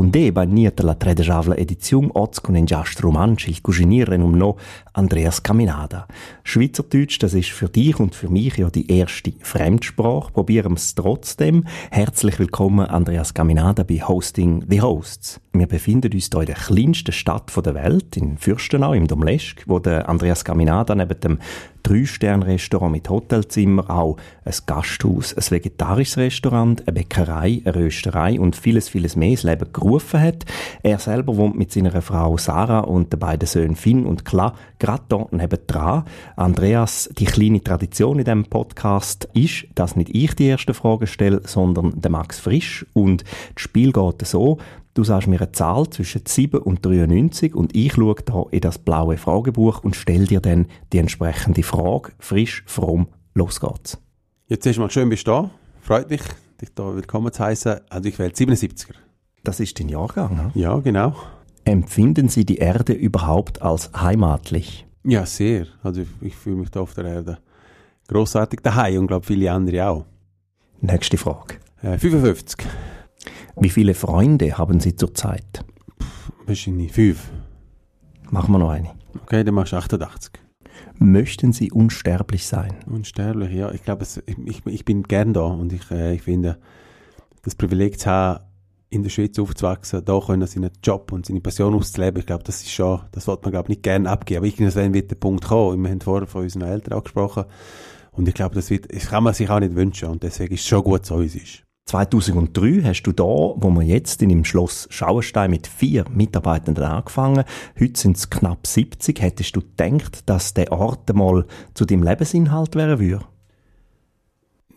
Bundé bagnieta la tredejavla ediziun oz con en giast romansch il cuginieren um no Andreas Caminada. Schweizerdeutsch, das ist für dich und für mich ja die erste Fremdsprache. Probieren es trotzdem. Herzlich willkommen Andreas Caminada bei Hosting the Hosts. Wir befinden uns hier in der kleinsten Stadt der Welt, in Fürstenau, im Domleschk, wo der Andreas Caminada neben dem Drei-Sterne-Restaurant mit Hotelzimmer, auch ein Gasthaus, ein vegetarisches Restaurant, eine Bäckerei, eine Rösterei und vieles, vieles mehr ins Leben gerufen hat. Er selber wohnt mit seiner Frau Sarah und den beiden Söhnen Finn und Kla gerade dort nebendran. Andreas, die kleine Tradition in diesem Podcast ist, dass nicht ich die erste Frage stelle, sondern der Max Frisch. Und das Spiel geht so, Du sagst mir eine Zahl zwischen 7 und 93 und ich schaue da in das blaue Fragebuch und stelle dir dann die entsprechende Frage. Frisch, fromm, los geht's. Jetzt erstmal schön bist du da. Freut mich, dich da willkommen zu heißen. Also ich wähle 77er. Das ist dein Jahrgang, ne? Ja, genau. Empfinden Sie die Erde überhaupt als heimatlich? Ja, sehr. Also ich, ich fühle mich da auf der Erde großartig daheim und glaube viele andere auch. Nächste Frage. Äh, 55. Wie viele Freunde haben Sie zurzeit? Wahrscheinlich fünf. Machen wir noch eine. Okay, dann machst du 88. Möchten Sie unsterblich sein? Unsterblich, ja. Ich glaube, ich, ich, bin gern da und ich, äh, ich finde, das Privileg zu haben, in der Schweiz aufzuwachsen, da können seinen Job und seine Passion auszuleben, ich glaube, das ist schon, das sollte man, glaube ich, nicht gerne abgeben. Aber irgendwann wird der Punkt kommen. Wir haben vorher von unseren Eltern auch gesprochen. Und ich glaube, das wird, das kann man sich auch nicht wünschen. Und deswegen ist es schon gut, so wie es ist. 2003 hast du da, wo wir jetzt in dem Schloss Schauerstein mit vier Mitarbeitenden angefangen. Heute sind es knapp 70. Hättest du gedacht, dass der Ort mal zu deinem Lebensinhalt wäre würde?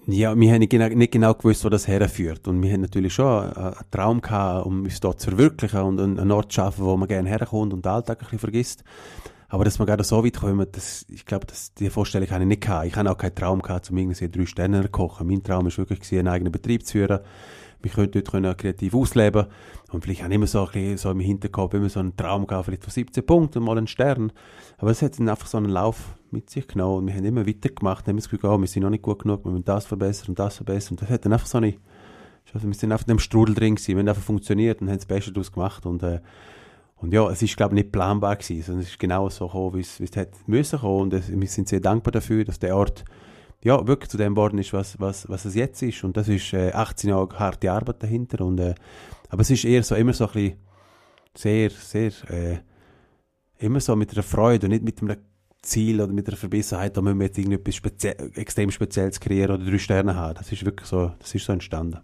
Ja, wir haben nicht genau, nicht genau gewusst, wo das herführt. Und wir haben natürlich schon einen Traum gehabt, um uns dort zu verwirklichen und einen Ort zu schaffen, wo man gerne herkommt und den Alltag ein bisschen vergisst. Aber dass wir gerade so weit kommen, das, ich glaube, die Vorstellung habe ich nicht gehabt. Ich habe auch keinen Traum gehabt, um irgendwie drei Sterne zu kochen. Mein Traum war wirklich, einen eigenen Betrieb zu führen. Wir könnten dort können kreativ ausleben. Und vielleicht habe ich immer so ein bisschen so im Hinterkopf immer so einen Traum gehabt, vielleicht von 17 Punkten und mal einen Stern. Aber es hat dann einfach so einen Lauf mit sich genommen. Und wir haben immer weitergemacht. Haben das Gefühl, oh, wir sind noch nicht gut genug, wir müssen das verbessern und das verbessern. Und das hat dann einfach so eine, also wir sind einfach in dem Strudel drin gewesen. Wir haben einfach funktioniert und haben das Beste daraus gemacht. Und, äh, und ja, es ist, glaube ich, nicht planbar gewesen, sondern es ist genau so gekommen, wie es, wie hätte müssen kommen. Und wir sind sehr dankbar dafür, dass der Ort ja, wirklich zu dem geworden ist, was, was, was es jetzt ist. Und das ist äh, 18 Jahre harte Arbeit dahinter. Und, äh, aber es ist eher so, immer so ein bisschen sehr, sehr, äh, immer so mit einer Freude und nicht mit einem Ziel oder mit einer Verbissenheit, da müssen wir jetzt irgendetwas spezie extrem Spezielles kreieren oder drei Sterne haben. Das ist wirklich so, das ist so entstanden.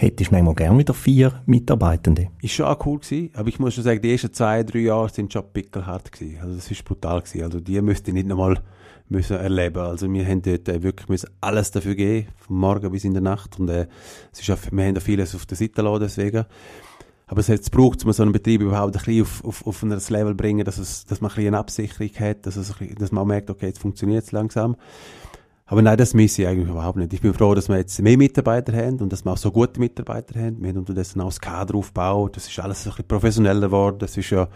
Hättest du manchmal gerne wieder vier Mitarbeitende? Ist schon auch cool gewesen, aber ich muss schon sagen, die ersten zwei, drei Jahre sind schon pickelhart gewesen. Also das ist brutal gewesen. Also die müsste ich nicht nochmal müssen erleben. Also wir haben dort äh, wirklich alles dafür geben, vom Morgen bis in der Nacht. Und äh, es ist auch, wir haben da vieles auf der Seite lassen, deswegen. Aber es hat braucht, um so einen Betrieb überhaupt ein bisschen auf, auf, auf ein Level bringen, dass, es, dass man ein bisschen eine Absicherung hat, dass, es dass man auch merkt, okay, jetzt funktioniert es langsam. Aber nein, das misse ich eigentlich überhaupt nicht. Ich bin froh, dass wir jetzt mehr Mitarbeiter haben und dass wir auch so gute Mitarbeiter haben. Wir haben unterdessen auch das Kader aufgebaut. Das ist alles ein bisschen professioneller geworden. Das ist ja,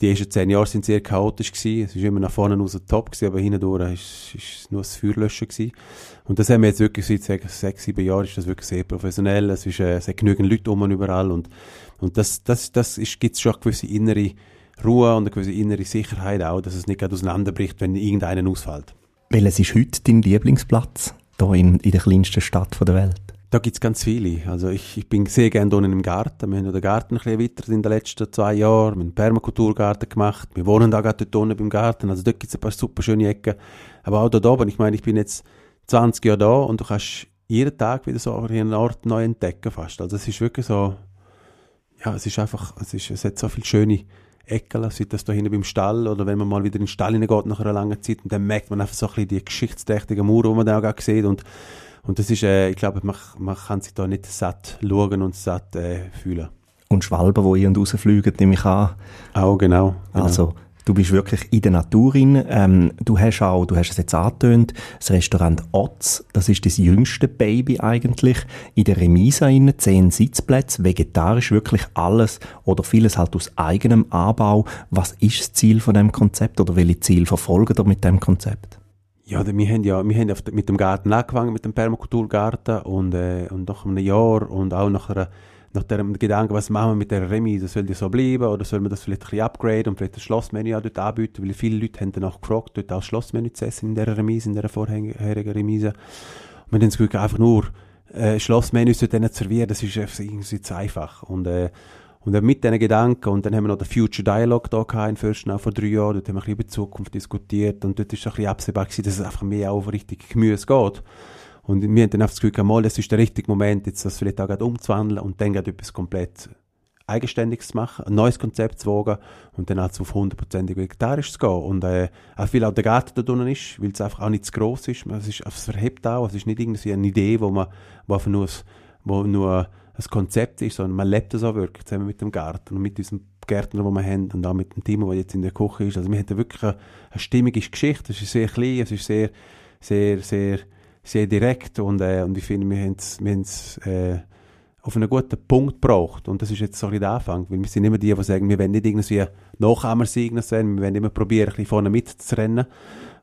die ersten zehn Jahre sind sehr chaotisch gewesen. Es ist immer nach vorne raus top gewesen, aber hindurch ist, ist nur das Feuerlöschen gewesen. Und das haben wir jetzt wirklich seit sechs, sechs sieben Jahren ist das wirklich sehr professionell. Es ist, äh, es hat genügend Leute um überall und, und das, das, das ist, gibt's schon eine gewisse innere Ruhe und eine gewisse innere Sicherheit auch, dass es nicht gerade auseinanderbricht, wenn irgendeiner ausfällt. Welches ist heute dein Lieblingsplatz hier in, in der kleinsten Stadt der Welt? Da gibt's ganz viele. Also ich, ich bin sehr gerne unten im Garten. Wir haben den Garten ein bisschen erweitert in den letzten zwei Jahren. Wir haben einen Permakulturgarten gemacht. Wir wohnen da gerade dort unten beim Garten. Also dort gibt's ein paar super schöne Ecken. Aber auch dort oben. Ich meine, ich bin jetzt 20 Jahre da und du kannst jeden Tag wieder so einen Ort neu entdecken fast. Also es ist wirklich so, ja, es ist einfach, es, ist, es hat so viele schöne Ecken, sei das da hinten beim Stall oder wenn man mal wieder in den Stall hineingeht nach einer langen Zeit und dann merkt man einfach so ein bisschen die geschichtsträchtigen Mauern, die man da auch sieht und, und das ist, äh, ich glaube, man, man kann sich da nicht satt schauen und satt äh, fühlen. Und Schwalben, die ein- und rausfliegen, nehme ich an. Auch, genau. genau. Also, Du bist wirklich in der Natur drin. Ähm, du hast auch, du hast es jetzt angetönt, das Restaurant Otz, das ist das jüngste Baby eigentlich, in der Remise drin, zehn Sitzplätze, vegetarisch, wirklich alles oder vieles halt aus eigenem Anbau. Was ist das Ziel von dem Konzept oder welche Ziel verfolgen ihr mit dem Konzept? Ja, wir haben ja wir haben mit dem Garten angefangen, mit dem Permakulturgarten und, äh, und nach einem Jahr und auch nach, einer, nach dem Gedanken, was machen wir mit der Remise, soll die so bleiben oder soll man das vielleicht ein bisschen upgraden und vielleicht das Schlossmenü auch dort anbieten, weil viele Leute haben danach gefragt, dort auch Schlossmenü zu essen in dieser Remise, in dieser vorherigen Remise. Und wir haben das Gefühl, einfach nur äh, Schlossmenü zu servieren, das ist irgendwie zu einfach. Und äh, und mit diesen Gedanken, und dann haben wir noch den Future Dialogue da gehabt in Fürstenau vor drei Jahren, dort haben wir ein bisschen über die Zukunft diskutiert. Und dort ist ein bisschen absehbar gewesen, dass es einfach mehr auf richtig Gemüse geht. Und wir haben dann einfach das Gefühl, mal, das ist der richtige Moment, jetzt das vielleicht auch umzuwandeln und dann etwas komplett Eigenständiges zu machen, ein neues Konzept zu wagen und dann halt auf 100% vegetarisch zu gehen. Und äh, auch viel auch der Garten da drinnen ist, weil es einfach auch nicht zu gross ist. Es, ist, es verhebt auch, es ist nicht irgendwie eine Idee, wo man wo einfach nur, wo nur ein Konzept ist, sondern man lebt das auch wirklich zusammen mit dem Garten und mit unserem Gärtner, den wir haben und auch mit dem Team, der jetzt in der Küche ist. Also wir haben wirklich eine, eine stimmige Geschichte. Es ist sehr klein, es ist sehr, sehr, sehr, sehr direkt und, äh, und ich finde, wir haben es äh, auf einen guten Punkt gebracht. Und das ist jetzt so ein der Anfang, weil wir sind immer die, die sagen, wir wollen nicht irgendwie Nachahmer sein, wir wollen immer probieren, ein bisschen vorne mitzurennen.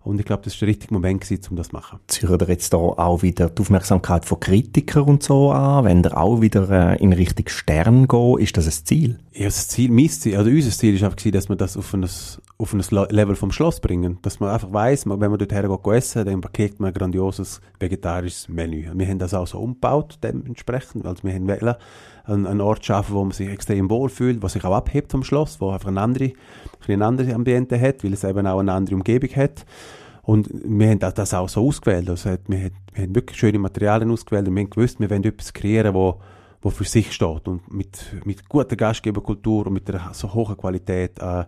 Und ich glaube, das war der richtige Moment, gewesen, um das zu machen. Ziehen ihr jetzt da auch wieder die Aufmerksamkeit von Kritikern und so an? Wenn ihr auch wieder äh, in Richtung Stern geht, ist das ein Ziel? Ja, das Ziel, mein Ziel, also unser Ziel ist einfach dass wir das auf ein, auf ein Level vom Schloss bringen. Dass man einfach weiss, wenn man dort hergeht essen, dann kriegt man ein grandioses vegetarisches Menü. Wir haben das auch so umgebaut, dementsprechend, also wir haben wollen, einen, einen Ort schaffen, wo man sich extrem wohlfühlt, was sich auch abhebt vom Schloss, wo einfach ein, andere, ein anderes Ambiente hat, weil es eben auch eine andere Umgebung hat. Und wir haben das auch so ausgewählt. Also wir, haben, wir haben wirklich schöne Materialien ausgewählt und wir haben gewusst, wir wollen etwas kreieren, wo, wo für sich steht und mit, mit guter Gastgeberkultur und mit einer so hohen Qualität äh,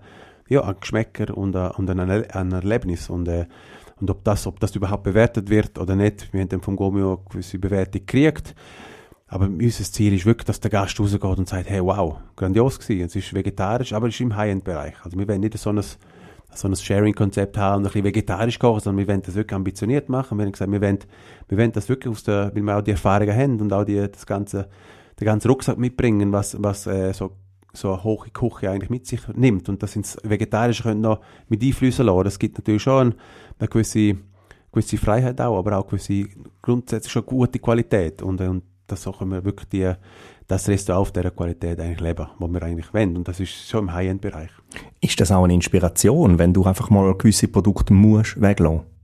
ja, an Geschmäcker und, äh, und an ein Erlebnis. Und, äh, und ob das, ob das überhaupt bewertet wird oder nicht, wir haben dann vom Gomio eine gewisse Bewertung gekriegt. Aber unser Ziel ist wirklich, dass der Gast rausgeht und sagt, hey, wow, grandios gewesen. Es ist vegetarisch, aber es ist im High-End-Bereich. Also wir wollen nicht so ein, so ein Sharing-Konzept haben und ein bisschen vegetarisch kochen, sondern wir wollen das wirklich ambitioniert machen. Wir haben gesagt, wir wollen, wir wollen das wirklich aus der, weil wir auch die Erfahrungen haben und auch die, das ganze, den ganzen Rucksack mitbringen, was, was äh, so, so eine hohe Küche eigentlich mit sich nimmt. Und das ins Vegetarische können noch mit einflüssen lassen. Das gibt natürlich schon eine gewisse, gewisse Freiheit auch, aber auch gewisse grundsätzlich schon gute Qualität. Und, und das so können wir wirklich die, das Restaurant auf dieser Qualität eigentlich leben, was wir eigentlich wollen. Und das ist schon im High-End-Bereich. Ist das auch eine Inspiration, wenn du einfach mal gewisse Produkte musst weglassen?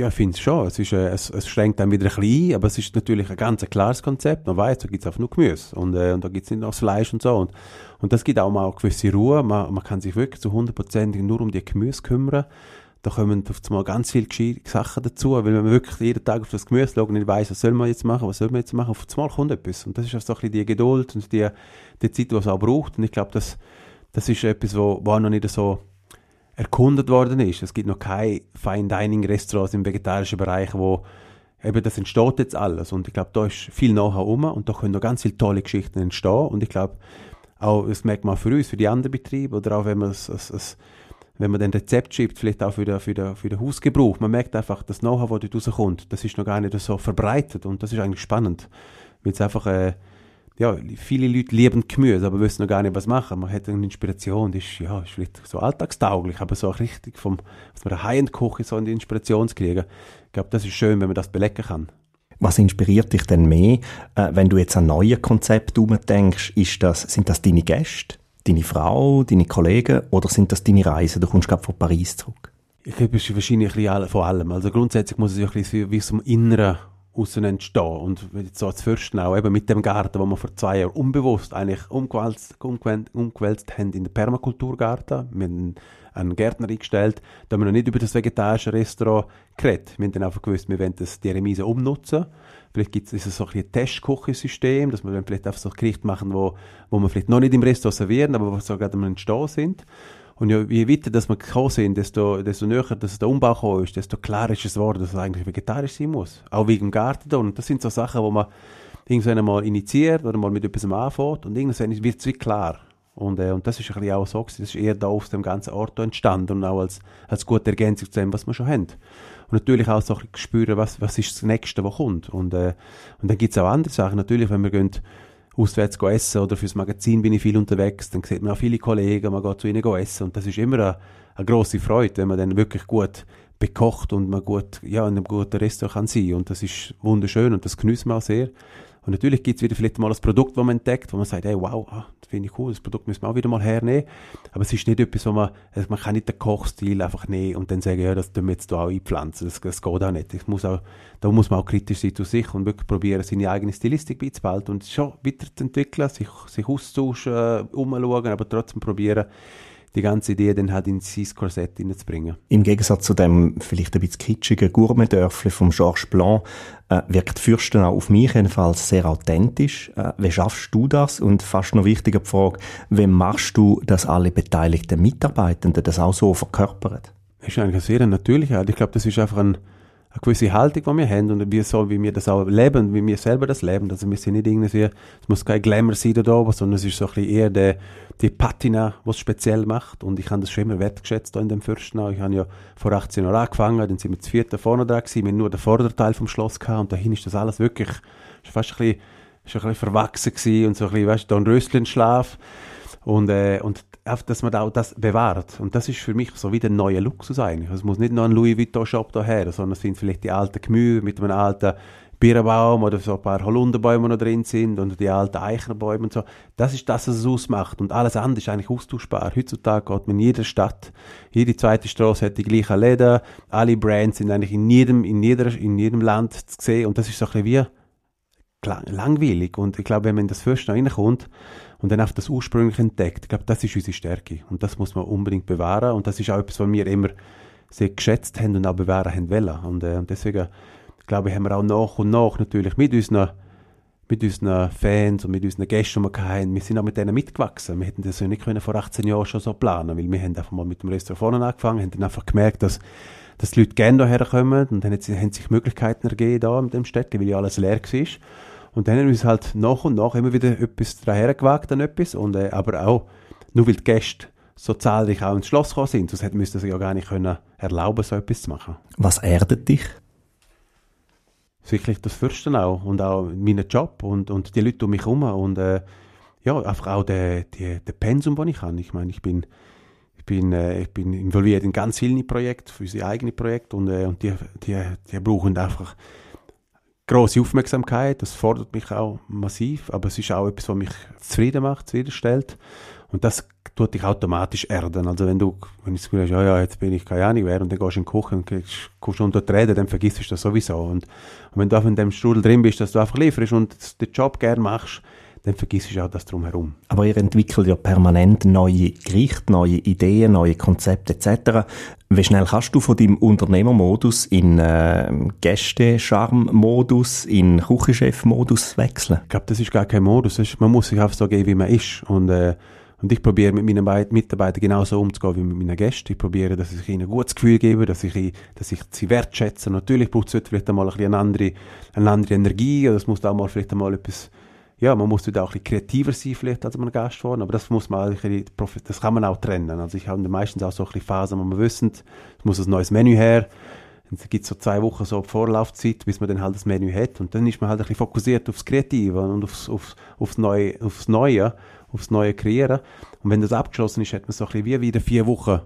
Ja, ich finde es schon. Es, ist, äh, es, es schränkt dann wieder ein bisschen ein, aber es ist natürlich ein ganz klares Konzept. Man weiß, da gibt es einfach nur Gemüse und, äh, und da gibt es nicht noch Fleisch und so. Und, und das gibt auch mal eine gewisse Ruhe. Man, man kann sich wirklich zu 100% nur um die Gemüse kümmern da kommen auf einmal ganz viele Sachen dazu, weil wenn man wirklich jeden Tag auf das Gemüse schaut und nicht weiss, was soll man jetzt machen, was soll man jetzt machen, auf einmal kommt etwas. Und das ist auch so ein bisschen die Geduld und die, die Zeit, die es auch braucht. Und ich glaube, das, das ist etwas, auch noch nicht so erkundet worden ist. Es gibt noch keine Fine Dining Restaurants im vegetarischen Bereich, wo eben das entsteht jetzt alles. Und ich glaube, da ist viel Know-how rum und da können noch ganz viele tolle Geschichten entstehen. Und ich glaube, auch, das merkt man für uns, für die anderen Betriebe oder auch wenn man es, es, es wenn man dann Rezept schreibt, vielleicht auch für den, für den, für den Hausgebrauch, man merkt einfach, das Know-how, das dort rauskommt, das ist noch gar nicht so verbreitet und das ist eigentlich spannend, weil es einfach, äh, ja, viele Leute lieben Gemüse, aber wissen noch gar nicht, was machen. Man hat eine Inspiration, die ist, ja, ist vielleicht so alltagstauglich, aber so richtig vom, aus einer High-End-Küche so eine Inspiration zu kriegen. Ich glaube, das ist schön, wenn man das belecken kann. Was inspiriert dich denn mehr, äh, wenn du jetzt an neue Konzepte denkst? Ist das, sind das deine Gäste? deine Frau, deine Kollegen oder sind das deine Reisen? Du kommst gerade von Paris zurück. Ich glaube, es ist wahrscheinlich ein bisschen von allem. Also grundsätzlich muss es ja ein bisschen wie zum Inneren außen entstehen. Und so als Fürstenau, eben mit dem Garten, wo wir vor zwei Jahren unbewusst eigentlich umgewälzt, umgewälzt haben in den Permakulturgarten. Wir haben einen Gärtner eingestellt, da haben wir noch nicht über das vegetarische Restaurant geredet. Wir haben dann einfach gewusst, wir wollen das, die Remise umnutzen Vielleicht gibt es so ein Testküchensystem, dass wir vielleicht einfach so Gerichte machen, wo, wo wir vielleicht noch nicht im Restaurant servieren, aber wo so gerade am Entstehen sind. Und ja, je weiter dass wir gekommen sind, desto, desto näher dass der Umbau gekommen ist, desto klarer ist es geworden, dass es eigentlich vegetarisch sein muss. Auch wegen dem Garten. Und das sind so Sachen, wo man irgendwann einmal initiiert oder mal mit etwas anfängt und irgendwann wird es wie klar. Und, äh, und das ist ein auch so, das ist eher da aus dem ganzen Ort entstanden und auch als, als gute Ergänzung zu dem, was wir schon haben. Und natürlich auch so ein bisschen spüren, was, was ist das Nächste, was kommt. Und, äh, und dann gibt es auch andere Sachen. Natürlich, wenn wir gehen, auswärts essen oder fürs Magazin bin ich viel unterwegs, dann sieht man auch viele Kollegen, man geht zu ihnen essen und das ist immer eine, eine grosse Freude, wenn man dann wirklich gut bekocht und man gut, ja, in einem guten Restaurant kann sein und das ist wunderschön und das genießen wir auch sehr. Und natürlich gibt es wieder vielleicht mal ein Produkt, das man entdeckt, wo man sagt, hey, wow, ah, das finde ich cool, das Produkt müssen wir auch wieder mal hernehmen. Aber es ist nicht etwas, wo man, also man kann nicht den Kochstil einfach nehmen und dann sagen, ja, das tun wir jetzt da auch einpflanzen. Das, das geht auch nicht. Ich muss auch, da muss man auch kritisch sein zu sich und wirklich probieren, seine eigene Stilistik beizubehalten und schon weiterzuentwickeln, sich, sich auszutauschen, äh, umschauen, aber trotzdem probieren, die ganze Idee dann halt in sein Korsett hineinzubringen. Im Gegensatz zu dem vielleicht ein bisschen kitschigen Gourmet-Dörfli vom Georges Blanc äh, wirkt Fürsten auch auf mich jedenfalls sehr authentisch. Äh, wie schaffst du das? Und fast noch wichtiger die Frage, wie machst du, dass alle beteiligten Mitarbeitenden das auch so verkörpern? Das ist eigentlich sehr natürliche Art. Ich glaube, das ist einfach ein eine gewisse Haltung, die wir haben und wie, so, wie wir das auch leben, wie wir selber das leben. Also wir sind nicht irgendwie, es muss kein Glamour sein da oben, sondern es ist so ein bisschen eher der, die Patina, was es speziell macht und ich habe das schon immer wertgeschätzt da in dem Fürsten. Ich habe ja vor 18 Jahren angefangen, dann sind wir zu vierten vorne dran gewesen, wir haben nur den Vorderteil vom Schloss gehabt und dahin ist das alles wirklich, ist fast ein bisschen, ist ein bisschen verwachsen gewesen und so ein bisschen, weißt du, da ein Röstlenschlaf und, äh, und dass man auch das bewahrt. Und das ist für mich so wie der neue Luxus eigentlich. Es muss nicht nur ein Louis Vuitton Shop daher, sondern es sind vielleicht die alten Gemüse mit einem alten Birnbaum oder so ein paar Holunderbäume noch drin sind und die alten Eichnerbäume und so. Das ist das, was es ausmacht. Und alles andere ist eigentlich austauschbar. Heutzutage geht man in jeder Stadt, jede zweite Straße hat die gleichen Läden, alle Brands sind eigentlich in jedem, in jeder, in jedem Land zu sehen und das ist so ein bisschen wie langweilig. Und ich glaube, wenn man in das Fürst noch reinkommt, und dann auf das ursprünglich entdeckt. Ich glaube, das ist unsere Stärke und das muss man unbedingt bewahren und das ist auch etwas, was wir immer sehr geschätzt haben und auch bewahren haben wollen. Und, äh, und deswegen, glaube ich, haben wir auch nach und nach natürlich mit unseren, mit unseren Fans und mit unseren Gästen, die wir hatten, wir sind auch mit denen mitgewachsen. Wir hätten das ja nicht können vor 18 Jahren schon so planen weil wir haben einfach mal mit dem Restaurant vorne angefangen, haben dann einfach gemerkt, dass dass die Leute gerne hierher kommen und dann haben sich Möglichkeiten ergeben da mit dem Städtchen, weil ja alles leer war. Und dann haben wir uns halt nach und nach immer wieder etwas daher gewagt an etwas. Und, äh, aber auch, nur weil die Gäste so zahlreich auch ins Schloss gekommen sind, sonst hätten wir sich ja gar nicht können erlauben, so etwas zu machen. Was erdet dich? Sicherlich das Fürsten auch und auch meinen Job und, und die Leute um mich herum und äh, ja, einfach auch der, der, der Pensum, den ich habe. Ich meine, ich bin, ich bin, äh, ich bin involviert in ganz vielen Projekten, für unsere eigenen Projekte und, äh, und die, die, die brauchen einfach große Aufmerksamkeit. Das fordert mich auch massiv, aber es ist auch etwas, was mich zufrieden macht, zufriedenstellt. Und das tut dich automatisch erden. Also wenn du, wenn du das Gefühl hast, ja, ja, jetzt bin ich keine Ahnung wer, und dann gehst du in die Küche und kriegst, kommst unter die Rede, dann vergisst du das sowieso. Und, und wenn du einfach in dem Strudel drin bist, dass du einfach lieferst und den Job gerne machst, dann vergisst du auch das drumherum. Aber ihr entwickelt ja permanent neue Gerichte, neue Ideen, neue Konzepte etc. Wie schnell kannst du von deinem Unternehmermodus in äh, Gäste-Charme-Modus, in Küchenchef-Modus wechseln? Ich glaube, das ist gar kein Modus. Ist, man muss sich einfach so geben, wie man ist. Und, äh, und ich probiere mit meinen Mitarbeitern genauso umzugehen wie mit meinen Gästen. Ich probiere, dass ich ihnen ein gutes Gefühl gebe, dass ich, dass ich sie wertschätze. Natürlich braucht es vielleicht einmal ein bisschen eine andere, eine andere Energie oder es muss auch mal vielleicht einmal etwas ja, man muss da auch ein bisschen kreativer sein vielleicht als man Gast war, aber das muss man das kann man auch trennen. Also ich habe meistens auch so ein bisschen Phasen, wo man wissen, es muss ein neues Menü her, es gibt so zwei Wochen so Vorlaufzeit, bis man dann halt das Menü hat und dann ist man halt ein bisschen fokussiert aufs Kreative und aufs, aufs, aufs, Neue, aufs Neue, aufs Neue kreieren und wenn das abgeschlossen ist, hat man so ein bisschen wie wieder vier Wochen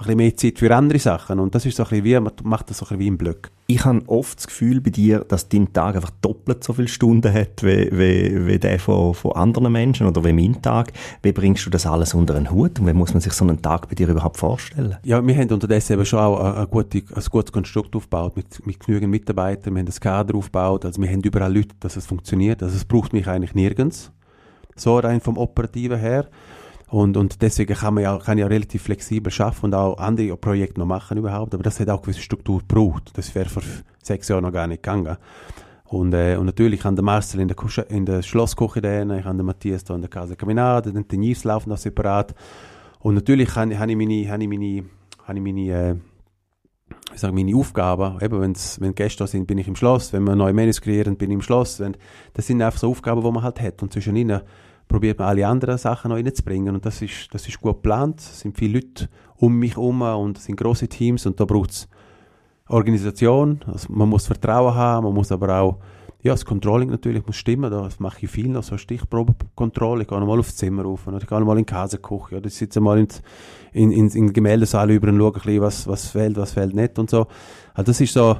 ein bisschen mehr Zeit für andere Sachen. Und das ist so ein bisschen wie, man macht das so ein bisschen wie im Blöck. Ich habe oft das Gefühl bei dir, dass dein Tag einfach doppelt so viele Stunden hat, wie, wie, wie der von, von anderen Menschen oder wie mein Tag. Wie bringst du das alles unter einen Hut und wie muss man sich so einen Tag bei dir überhaupt vorstellen? Ja, wir haben unterdessen eben schon auch ein, ein, gute, ein gutes Konstrukt aufgebaut mit, mit genügend Mitarbeitern. Wir haben das Kader aufgebaut, also wir haben überall Leute, dass es funktioniert. Also es braucht mich eigentlich nirgends. So rein vom Operativen her. Und, und deswegen kann man ja, kann ja relativ flexibel schaffen und auch andere Projekte noch machen überhaupt. Aber das hat auch gewisse Struktur gebraucht. Das wäre vor sechs Jahren noch gar nicht gegangen. Und, äh, und natürlich haben der Marcel in der, Kusche, in der Schlossküche drin, ich habe den Matthias da in der Casa Caminade, den Denise laufen noch separat. Und natürlich habe, habe ich meine, habe ich meine, habe ich meine, äh, ich sage, meine Aufgaben, eben wenn's, wenn Gäste da sind, bin ich im Schloss, wenn wir neue Menüs kreieren, bin ich im Schloss. Wenn, das sind einfach so Aufgaben, die man halt hat. Und zwischen ihnen probiert man alle anderen Sachen noch reinzubringen und das ist, das ist gut geplant. Es sind viele Leute um mich herum und es sind große Teams und da braucht es Organisation, also man muss Vertrauen haben, man muss aber auch ja, das Controlling natürlich muss stimmen, das mache ich viel noch, so Stichprobenkontrolle, ich gehe nochmal aufs Zimmer rauf, oder ich gehe nochmal in die Käseküche, oder ich sitze mal in, in, in, in den Gemäldesaal über und schaue ein bisschen, was, was fehlt, was fehlt nicht und so. Also das ist so,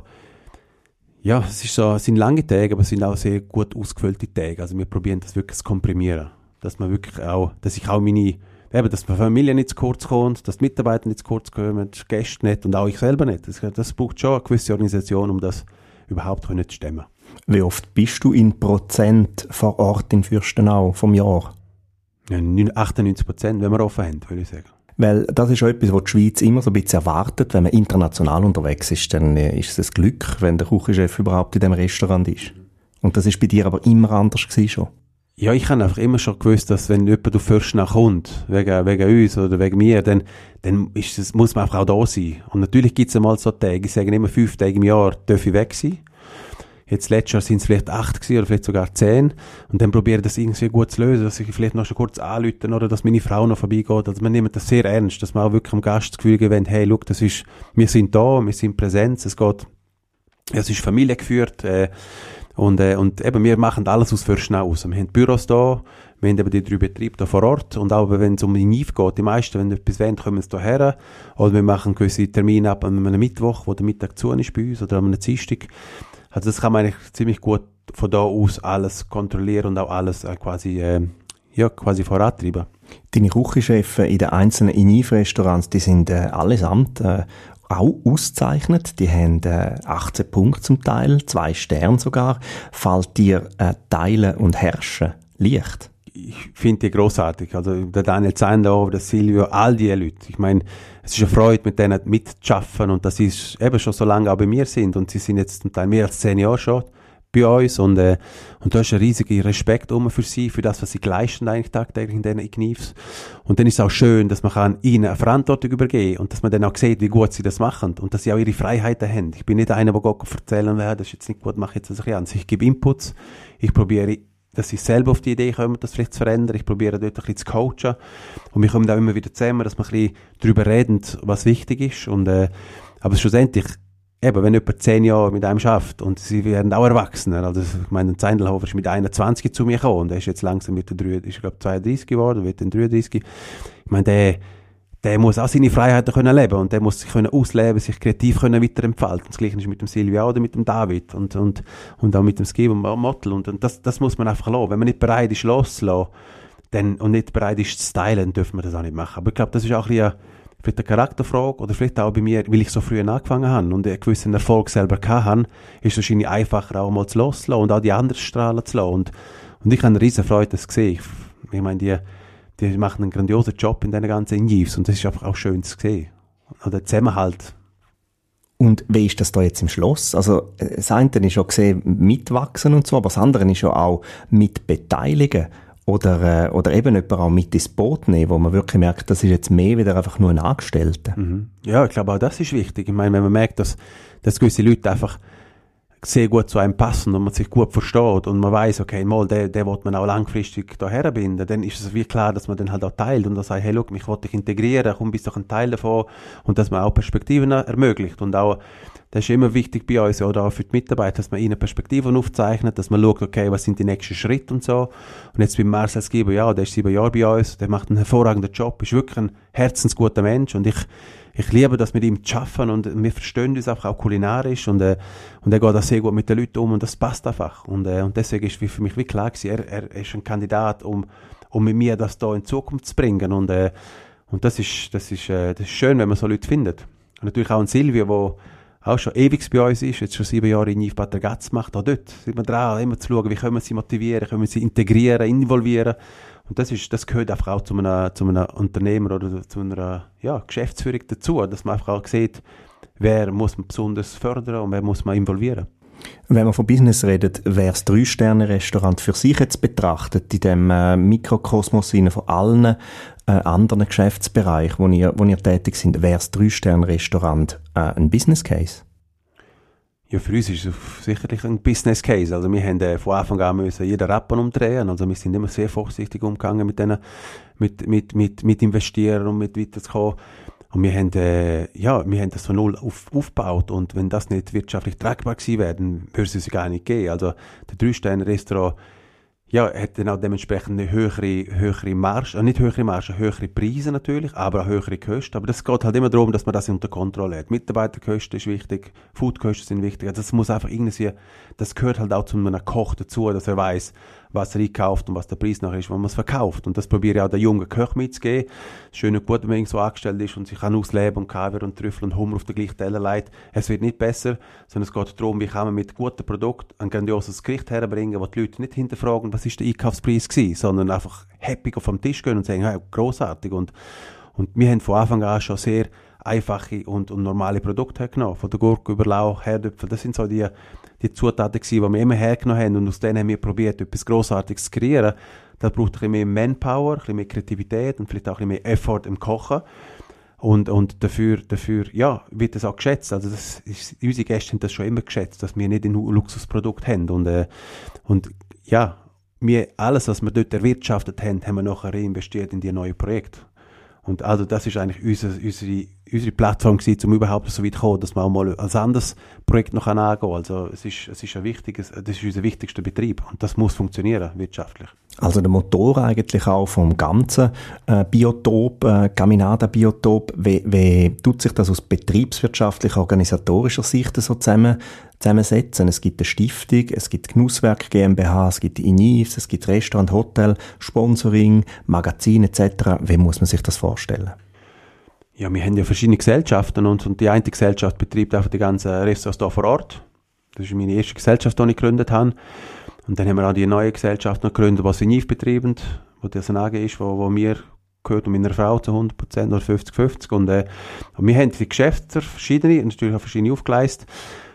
ja, es so, sind lange Tage, aber es sind auch sehr gut ausgefüllte Tage. Also wir probieren das wirklich zu komprimieren, dass man wirklich auch, dass ich auch meine, eben, dass die Familie nicht zu kurz kommt, dass die Mitarbeiter nicht zu kurz kommen, die Gäste nicht und auch ich selber nicht. Das, das braucht schon eine gewisse Organisation, um das überhaupt zu stemmen. Wie oft bist du in Prozent vor Ort in Fürstenau vom Jahr? Ja, 98 Prozent, wenn wir offen haben, würde ich sagen. Weil das ist auch etwas, was die Schweiz immer so ein bisschen erwartet. Wenn man international unterwegs ist, dann äh, ist es ein Glück, wenn der Küchenchef überhaupt in dem Restaurant ist. Und das ist bei dir aber immer anders gewesen schon. Ja, ich habe einfach immer schon gewusst, dass wenn jemand auf Fürstenau kommt, wegen, wegen uns oder wegen mir, dann, dann ist es, muss man einfach auch da sein. Und natürlich gibt es einmal so Tage, ich sage immer fünf Tage im Jahr, darf ich weg sein. Jetzt letztes Jahr sind es vielleicht acht gewesen, oder vielleicht sogar zehn. Und dann probiere ich das irgendwie gut zu lösen, dass ich vielleicht noch schon kurz anrufen oder dass meine Frau noch vorbeigeht. Also man nimmt das sehr ernst, dass man auch wirklich am Gast das Gefühl gewinnt, hey, look, das ist, wir sind da, wir sind präsent, es geht, es ist Familie geführt, äh, und, äh, und eben, wir machen alles aus Fürstenau aus. Wir haben Büros da, wir haben eben die drei Betriebe da vor Ort und auch wenn es um die NIF geht, die meisten, wenn etwas wollen, kommen sie hierher. Oder wir machen gewisse Termine ab an einem Mittwoch, wo der Mittag zu ist bei uns, oder an einem Dienstag. Also das kann man eigentlich ziemlich gut von da aus alles kontrollieren und auch alles äh, quasi, äh, ja, quasi vorantreiben. Deine Küchenchefs in den einzelnen Iniv-Restaurants, die sind äh, allesamt äh, auch auszeichnet. Die haben äh, 18 Punkte zum Teil, zwei Sterne sogar. Fällt dir äh, Teilen und Herrschen leicht? Ich finde die großartig. Also der Daniel Zeindorf, der Silvio, all die Leute. Ich meine, es ist eine Freude, mit denen mitzuschaffen und dass sie eben schon so lange auch bei mir sind und sie sind jetzt zum Teil mehr als zehn Jahre schon bei uns und, äh, und da ist ein riesiger Respekt um für sie, für das, was sie leisten eigentlich tagtäglich in diesen Ignives. Und dann ist es auch schön, dass man kann ihnen eine Verantwortung übergeben und dass man dann auch sieht, wie gut sie das machen und dass sie auch ihre Freiheiten haben. Ich bin nicht einer, der Gott erzählen will, das ist jetzt nicht gut, mache jetzt das ein anders. Ich gebe Inputs, ich probiere dass sie selber auf die Idee kommen, das vielleicht zu verändern. Ich probiere dort ein bisschen zu coachen. Und wir kommen auch immer wieder zusammen, dass wir ein bisschen darüber reden, was wichtig ist. Und, äh, aber schlussendlich, eben, wenn jemand zehn Jahre mit einem schafft und sie werden auch Erwachsener, also ich meine, Zeindelhofer ist mit 21 zu mir gekommen und er ist jetzt langsam mit der 3, ist glaube 32 geworden, wird dann 33. Ich meine, der, der muss auch seine Freiheiten können leben und der muss sich können ausleben, sich kreativ können weiterentfalten. Das Gleiche ist mit dem Silvia oder mit dem David und, und, und auch mit dem Skip und Mottel und, und das, das muss man einfach lassen. Wenn man nicht bereit ist, loszulassen, dann, und nicht bereit ist zu stylen, dürfen wir das auch nicht machen. Aber ich glaube, das ist auch ein bisschen vielleicht eine Charakterfrage oder vielleicht auch bei mir, weil ich so früh angefangen habe und einen gewissen Erfolg selber hatte, ist es wahrscheinlich einfacher auch mal zu loslassen und auch die anderen strahlen zu lassen. Und, und ich habe eine riesen Freude, das gesehen. Ich, ich meine, die, die machen einen grandiosen Job in diesen ganzen Ingivs und das ist einfach auch schön zu sehen. Oder Zusammenhalt. Und wie ist das da jetzt im Schloss? Also, äh, das eine ist ja gesehen, mitwachsen und so, aber das andere ist ja auch mit beteiligen. Oder, äh, oder eben jemand auch mit ins Boot nehmen, wo man wirklich merkt, das ist jetzt mehr wieder einfach nur ein Angestellter. Mhm. Ja, ich glaube auch das ist wichtig. Ich meine, wenn man merkt, dass, dass gewisse Leute einfach sehr gut zu einem passen und man sich gut versteht und man weiß, okay, mal, der, der wird man auch langfristig daher binden, dann ist es wie klar, dass man den halt auch teilt und dann sagt, hey, look, mich wollte dich integrieren, komm, bist doch ein Teil davon und dass man auch Perspektiven ermöglicht und auch, das ist immer wichtig bei uns, oder auch für die Mitarbeiter, dass man ihnen Perspektiven aufzeichnet, dass man schaut, okay, was sind die nächsten Schritte und so. Und jetzt beim Marcel Skiber, ja, der ist sieben Jahre bei uns, der macht einen hervorragenden Job, ist wirklich ein herzensguter Mensch und ich ich liebe das mit ihm zu arbeiten und wir verstehen uns einfach auch kulinarisch und, äh, und er geht auch sehr gut mit den Leuten um und das passt einfach. Und, äh, und deswegen ist für mich wie klar gewesen, er, er ist ein Kandidat, um, um mit mir das da in Zukunft zu bringen und, äh, und das ist, das ist, äh, das ist schön, wenn man so Leute findet. Und natürlich auch ein Silvio, der auch schon ewig bei uns ist, jetzt schon sieben Jahre in Yves Patergatz macht, auch dort sind wir dran, immer zu schauen, wie können wir sie motivieren, können wir sie integrieren, involvieren und das, ist, das gehört einfach auch zu einem, zu einem Unternehmer oder zu einer ja, Geschäftsführung dazu, dass man einfach auch sieht, wer muss man besonders fördern und wer muss man involvieren. Wenn man von Business redet, wäre das Drei-Sterne-Restaurant für sich jetzt betrachtet, in dem äh, Mikrokosmos von allen äh, anderen Geschäftsbereichen, wo ihr, wo ihr tätig sind, wäre das Drei-Sterne-Restaurant äh, ein Business Case? Ja, für uns ist es sicherlich ein Business Case. Also wir haben äh, von Anfang an müssen jeden Rappen umdrehen. Also wir sind immer sehr vorsichtig umgegangen mit denen, mit, mit, mit, mit investieren und mit weiterzukommen. Und wir haben, äh, ja, wir haben das von null auf, aufgebaut. Und wenn das nicht wirtschaftlich tragbar gewesen wäre, dann würde es uns gar nicht geben. Also der Drei-Sterne-Restaurant ja, hat dann auch dementsprechend eine höhere, höhere Marge, äh, nicht höhere Marge, höhere Preise natürlich, aber auch höhere Kosten. Aber das geht halt immer darum, dass man das unter Kontrolle hat. Mitarbeiterkosten ist wichtig, Foodkosten sind wichtig. Also das muss einfach irgendwie, das gehört halt auch zu einem Koch dazu, dass er weiß, was er einkauft und was der Preis nachher ist, wenn man es verkauft. Und das probiere ich auch der jungen Köch mitzugeben. Schön und gut, wenn man so angestellt ist und sich kann ausleben und Kaviar und Trüffel und Hummer auf den gleichen Teller legt. Es wird nicht besser, sondern es geht darum, wie kann man mit gutem Produkt ein grandioses Gericht herbringen, wo die Leute nicht hinterfragen, was ist der Einkaufspreis gewesen, sondern einfach happy auf den Tisch gehen und sagen, hey, großartig. Und, und wir haben von Anfang an schon sehr einfache und, und normale Produkte genommen. Von der Gurke über Lauch, Herdöpfel, das sind so die die Zutaten gewesen, die wir immer hergenommen haben und aus denen haben wir probiert, etwas Grossartiges zu kreieren. Da braucht ein bisschen mehr Manpower, ein bisschen mehr Kreativität und vielleicht auch ein bisschen mehr Effort im Kochen. Und, und dafür, dafür, ja, wird das auch geschätzt. Also das ist, unsere Gäste haben das schon immer geschätzt, dass wir nicht ein Luxusprodukt haben. Und, äh, und ja, wir, alles, was wir dort erwirtschaftet haben, haben wir nachher reinvestiert in die neuen Projekte. Und also das ist eigentlich unser, unsere, unsere Plattform gewesen, um überhaupt so weit zu kommen, dass man auch mal als anderes Projekt noch angehen kann. Also es ist, es ist ein wichtiges, das ist unser wichtigster Betrieb und das muss funktionieren, wirtschaftlich. Also der Motor eigentlich auch vom ganzen äh, Biotop, äh, Caminada-Biotop, wie, wie tut sich das aus betriebswirtschaftlicher, organisatorischer Sicht so zusammen, zusammensetzen? Es gibt eine Stiftung, es gibt Genusswerk GmbH, es gibt INIFs, es gibt Restaurant, Hotel, Sponsoring, Magazin etc. Wie muss man sich das vorstellen? Ja, wir haben ja verschiedene Gesellschaften und, und die eine Gesellschaft betreibt einfach die ganzen Restaurants hier vor Ort. Das ist meine erste Gesellschaft, die ich gegründet habe. Und dann haben wir auch die neue Gesellschaft noch gegründet, die Sinif betreibt, wo das eine AG ist, wo, wo mir gehört und meiner Frau zu 100% oder 50-50. Und, äh, und wir haben die Geschäfte verschiedene, natürlich auch verschiedene aufgeleistet.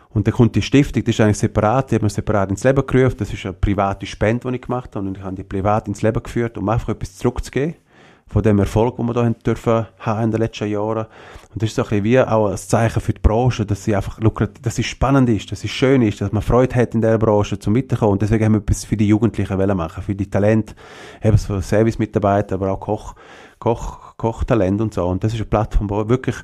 Und dann kommt die Stiftung, das ist eigentlich separat, die haben wir separat ins Leben gerufen. Das ist eine private Spende, die ich gemacht habe. Und ich habe die privat ins Leben geführt, um einfach etwas zurückzugeben von dem Erfolg, den wir da haben dürfen haben in den letzten Jahren. Und das ist so ein bisschen wie auch ein Zeichen für die Branche, dass sie einfach dass es spannend ist, dass es schön ist, dass man Freude hat in dieser Branche zum Weiterkommen. Und deswegen haben wir etwas für die Jugendlichen machen, für die Talente, eben so Service-Mitarbeiter, aber auch Koch, Koch, Kochtalent und so. Und das ist eine Plattform, die wirklich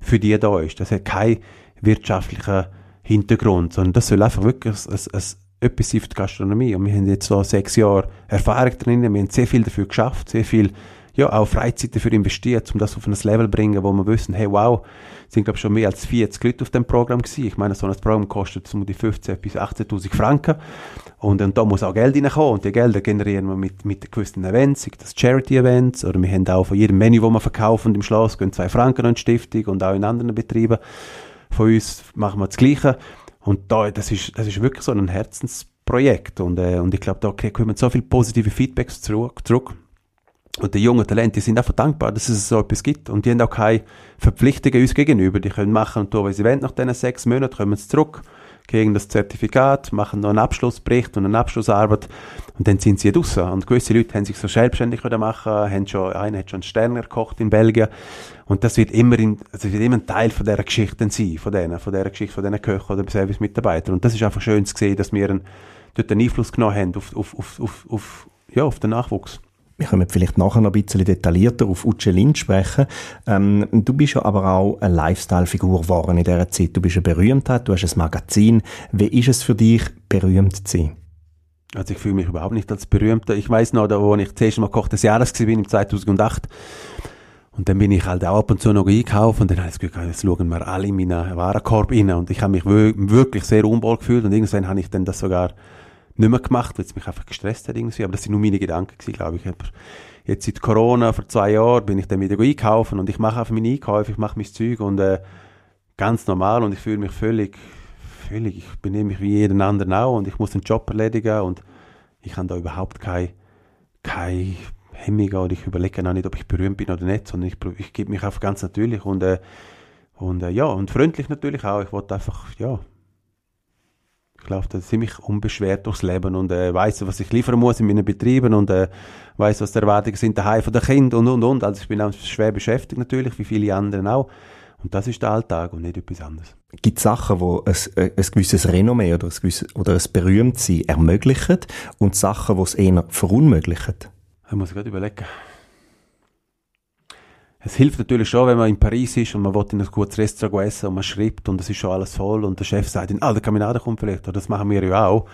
für die da ist. Das hat keinen wirtschaftlichen Hintergrund, sondern das soll einfach wirklich ein, ein, etwas für die Gastronomie. Und wir haben jetzt so sechs Jahre Erfahrung drin, wir haben sehr viel dafür geschafft, sehr viel ja, auch Freizeit dafür investiert, um das auf ein Level zu bringen, wo wir wissen, hey, wow, sind, glaube ich, schon mehr als 40 Leute auf dem Programm gewesen. Ich meine, so ein Programm kostet um die 15 bis 18.000 Franken. Und, und da muss auch Geld reinkommen. Und die Gelder generieren wir mit, mit gewissen Events, sei das Charity-Events, oder wir haben auch von jedem Menü, das wir verkaufen im Schloss, gehen zwei Franken an die Stiftung und auch in anderen Betrieben. Von uns machen wir das Gleiche. Und da, das ist, das ist wirklich so ein Herzensprojekt. Und, äh, und ich glaube, da kriegen wir so viele positive Feedbacks zurück. zurück. Und die jungen Talente, die sind einfach dankbar, dass es so etwas gibt. Und die haben auch keine Verpflichtungen uns gegenüber. Die können machen und tun, was sie wollen. Nach diesen sechs Monaten kommen sie zurück, kriegen das Zertifikat, machen noch einen Abschlussbericht und eine Abschlussarbeit. Und dann sind sie raus. Und gewisse Leute haben sich so selbstständig machen, haben schon, einer hat schon einen Stern gekocht in Belgien. Und das wird immer, in, also wird immer ein Teil von dieser Geschichte sein, von denen, von dieser Geschichte, von diesen Köchen oder Service-Mitarbeitern. Und das ist einfach schön zu sehen, dass wir einen, dort einen Einfluss genommen haben auf, auf, auf, auf, auf, ja, auf den Nachwuchs wir können vielleicht nachher noch ein bisschen detaillierter auf Uche Lind sprechen. Ähm, du bist ja aber auch eine Lifestyle-Figur geworden in dieser Zeit. Du bist eine Berühmtheit, du hast ein Magazin. Wie ist es für dich, berühmt zu sein? Also ich fühle mich überhaupt nicht als Berühmter. Ich weiß noch, da, wo ich das erste Mal Koch des Jahres war, im 2008, und dann bin ich halt auch ab und zu noch einkaufen und dann habe ich das Gefühl, jetzt schauen wir alle in meinen Warenkorb rein und ich habe mich wirklich sehr unwohl gefühlt und irgendwann habe ich dann das sogar nicht mehr gemacht, weil es mich einfach gestresst hat irgendwie. Aber das sind nur meine Gedanken gewesen, glaube ich. Aber jetzt seit Corona, vor zwei Jahren, bin ich dann wieder einkaufen und ich mache einfach meine Einkäufe, ich mache mein Zeug und äh, ganz normal und ich fühle mich völlig, völlig, ich benehme mich wie jeden anderen auch und ich muss den Job erledigen und ich habe da überhaupt keine, keine Hemmung oder ich überlege auch nicht, ob ich berühmt bin oder nicht, sondern ich, ich gebe mich einfach ganz natürlich und, äh, und äh, ja, und freundlich natürlich auch. Ich wollte einfach, ja, ich laufe da ziemlich unbeschwert durchs Leben und äh, weiß, was ich liefern muss in meinen Betrieben und äh, weiß, was die Erwartungen sind daheim von den Kindern und und und. Also ich bin auch schwer beschäftigt natürlich, wie viele anderen auch. Und das ist der Alltag und nicht etwas anderes. Gibt es Sachen, die ein, ein gewisses Renommee oder ein, gewisses, oder ein Berühmtsein ermöglichen und Sachen, die es eher verunmöglichen? Ich muss gerade überlegen. Es hilft natürlich schon, wenn man in Paris ist und man will in ein gutes Restaurant essen und man schreibt und es ist schon alles voll und der Chef sagt, ah, der Kaminade kommt vielleicht, oder das machen wir ja auch.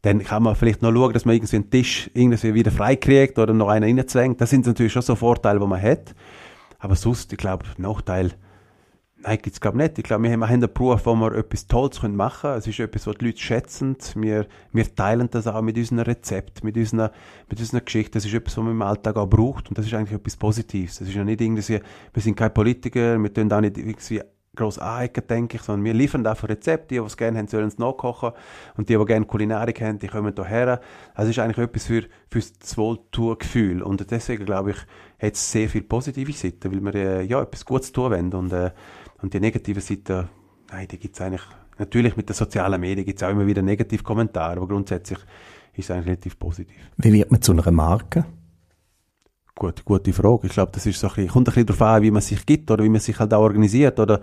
Dann kann man vielleicht noch schauen, dass man irgendwie einen Tisch irgendwie wieder freikriegt oder noch einen reinzwängt. Das sind natürlich schon so Vorteile, die man hat. Aber sonst, ich glaube, Nachteil, Nein, gibt es glaube nicht. Ich glaube, wir haben einen Beruf, wo wir etwas Tolles machen können. Es ist etwas, was die Leute schätzen. Wir, wir teilen das auch mit unserem Rezept, mit unserer, mit unserer Geschichte. Das ist etwas, was man im Alltag auch braucht. Und das ist eigentlich etwas Positives. Das ist ja nicht irgendwie, wir sind keine Politiker, wir tun auch nicht irgendwie gross anecken, denke ich, sondern wir liefern einfach Rezepte. Die, die es gerne haben, sollen es nachkochen. Und die, die gerne Kulinarik haben, die kommen hierher. Also es ist eigentlich etwas für, für das Wohltugefühl. Und deswegen, glaube ich, hat es sehr viele positive Seiten, weil wir äh, ja, etwas Gutes tun wollen. Und, äh, und die negativen Seiten, nein, die gibt es eigentlich, natürlich mit den sozialen Medien gibt es auch immer wieder negative Kommentare, aber grundsätzlich ist es eigentlich relativ positiv. Wie wird man zu einer Marke? Gut, gute Frage. Ich glaube, das ist so ein bisschen, kommt ein bisschen darauf an, wie man sich gibt oder wie man sich halt auch organisiert. Oder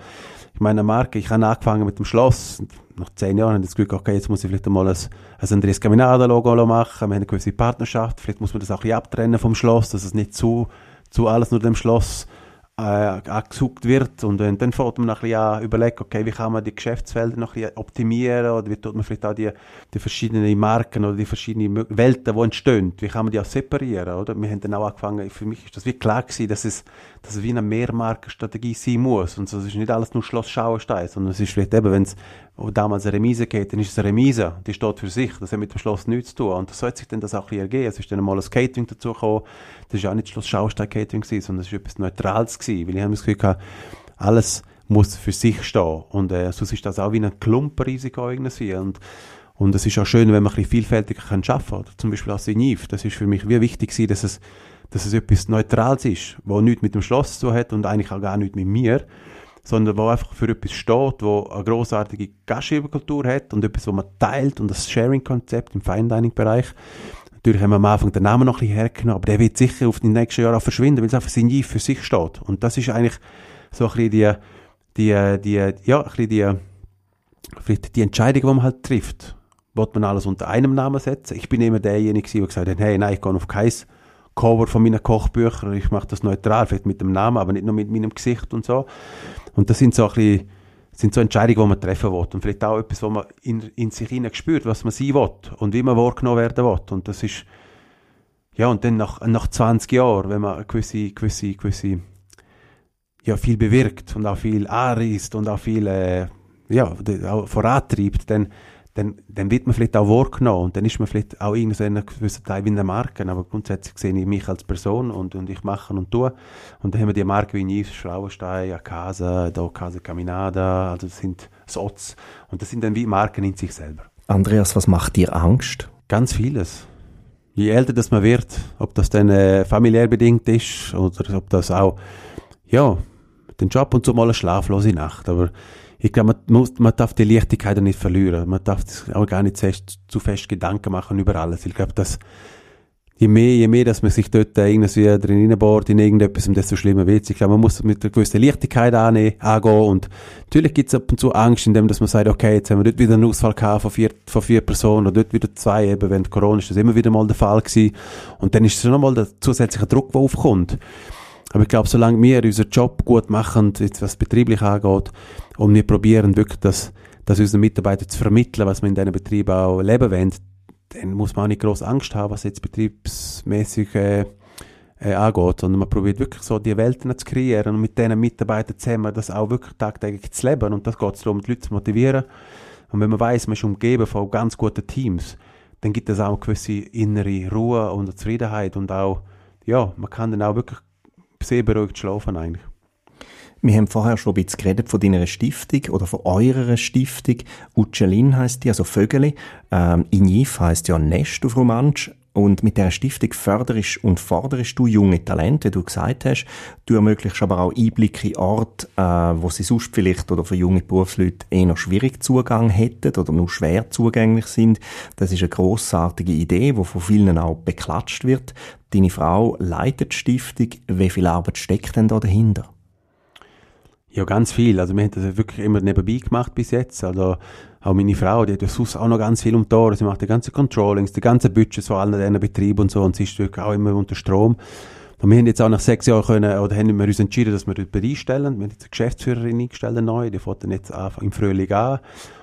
ich meine, eine Marke, ich habe angefangen mit dem Schloss. Nach zehn Jahren habe ich das Gefühl, okay, jetzt muss ich vielleicht einmal ein, ein Andreas Caminada-Logo machen. Wir haben eine gewisse Partnerschaft. Vielleicht muss man das auch ein bisschen abtrennen vom Schloss, dass es nicht zu, zu alles nur dem Schloss äh, angesucht wird. Und äh, dann fängt man noch ein bisschen an überlegen, okay, wie kann man die Geschäftsfelder noch ein bisschen optimieren? Oder wie tut man vielleicht auch die, die verschiedenen Marken oder die verschiedenen Welten, die entstehen, wie kann man die auch separieren, oder? Wir haben dann auch angefangen, für mich ist das wie klar gewesen, dass es, dass es wie eine Mehrmarkenstrategie sein muss. Und so, es ist nicht alles nur Schloss Schauenstein, sondern es ist vielleicht eben, wenn es damals eine Remise geht, dann ist es eine Remise, die steht für sich, das hat mit dem Schloss nichts zu tun. Und das sollte sich dann das auch ein ergeben, es ist dann mal ein Catering dazu gekommen, das war auch nicht Schloss Schaustein Catering sondern es war etwas Neutrales gewesen, weil ich habe das Gefühl gehabt, alles muss für sich stehen. Und äh, sonst ist das auch wie ein Klumpenrisiko irgendwie. Und und es ist auch schön, wenn man ein bisschen vielfältiger kann arbeiten kann. Zum Beispiel als Signiv. Das ist für mich wie wichtig gewesen, dass es, dass es etwas Neutrales ist, wo nichts mit dem Schloss zu hat und eigentlich auch gar nichts mit mir, sondern wo einfach für etwas steht, wo eine großartige Gastgeberkultur hat und etwas, wo man teilt und das Sharing-Konzept im Fine Dining-Bereich. Natürlich haben wir am Anfang den Namen noch ein bisschen hergenommen, aber der wird sicher auf die nächsten Jahre auch verschwinden, weil es einfach Signiv für sich steht. Und das ist eigentlich so ein bisschen die, die, die, ja, ein bisschen die, die Entscheidung, die man halt trifft. Wollt man alles unter einem Namen setzen? Ich bin immer derjenige, der gesagt hat, hey, nein, ich gehe auf keins Cover von meinen Kochbüchern, ich mache das neutral, vielleicht mit dem Namen, aber nicht nur mit meinem Gesicht und so. Und das sind so ein bisschen, sind so Entscheidungen, die man treffen will. Und vielleicht auch etwas, wo man in, in sich hinein spürt, was man sein will und wie man wahrgenommen werden will. Und das ist, ja, und dann nach, nach 20 Jahren, wenn man gewisse, gewisse, gewisse, ja, viel bewirkt und auch viel anreist und auch viel, äh, ja, auch vorantreibt, dann, dann, dann wird man vielleicht auch wahrgenommen und dann ist man vielleicht auch in einem gewissen Teil wie eine Marke, aber grundsätzlich sehe ich mich als Person und, und ich mache und tue und dann haben wir die Marken wie Yves, Schlauenstein, Casa, da Casa Caminada, also das sind Sots und das sind dann wie Marken in sich selber. Andreas, was macht dir Angst? Ganz vieles. Je älter das man wird, ob das dann äh, familiär bedingt ist oder ob das auch, ja, den Job und so mal eine schlaflose Nacht, aber ich glaube, man, muss, man darf die Leichtigkeit nicht verlieren. Man darf auch gar nicht fest, zu fest Gedanken machen über alles. Ich glaube, dass je mehr, je mehr, dass man sich dort irgendwie drin bohrt in irgendetwas, desto schlimmer wird es. Ich glaube, man muss mit einer gewissen Leichtigkeit annehmen, angehen und natürlich gibt es ab und zu Angst, indem man sagt, okay, jetzt haben wir dort wieder einen Ausfall gehabt von vier, von vier Personen oder dort wieder zwei, eben während Corona ist das immer wieder mal der Fall gewesen und dann ist es schon mal der zusätzliche Druck, der aufkommt. Aber ich glaube, solange wir unseren Job gut machen, was betrieblich angeht, und wir probieren wirklich, das, das unseren Mitarbeitern zu vermitteln, was wir in diesen Betrieben auch leben wollen, dann muss man auch nicht groß Angst haben, was jetzt betriebsmäßig äh, äh, angeht, sondern man probiert wirklich so die Welten zu kreieren und mit diesen Mitarbeitern zusammen das auch wirklich tagtäglich zu leben und das geht es darum, die Leute zu motivieren. Und wenn man weiß, man ist umgeben von ganz guten Teams, dann gibt es auch eine gewisse innere Ruhe und Zufriedenheit und auch, ja, man kann dann auch wirklich sehr beruhigt schlafen eigentlich. Wir haben vorher schon ein bisschen geredet von deiner Stiftung oder von eurer Stiftung. Uccelin heisst die, also Vögeli. Ähm, Inif heisst ja Nest auf Romansch. Und mit dieser Stiftung förderst und forderst du junge Talente, wie du gesagt hast. Du ermöglichst aber auch Einblicke in Orte, äh, wo sie sonst vielleicht oder für junge Berufsleute eher noch schwierig Zugang hätten oder nur schwer zugänglich sind. Das ist eine grossartige Idee, die von vielen auch beklatscht wird. Deine Frau leitet die Stiftung. Wie viel Arbeit steckt denn da dahinter? Ja, ganz viel. Also wir haben das wirklich immer nebenbei gemacht bis jetzt. Also auch meine Frau, die hat ja sonst auch noch ganz viel um Ohren. Sie macht die ganzen Controllings, die ganzen Budgets von allen diesen Betrieben und so und sie ist wirklich auch immer unter Strom. Und wir haben jetzt auch nach sechs Jahren können, oder haben wir uns entschieden, dass wir dort einstellen. Wir haben jetzt eine Geschäftsführerin eingestellt, neu, die fängt dann jetzt im Frühling an.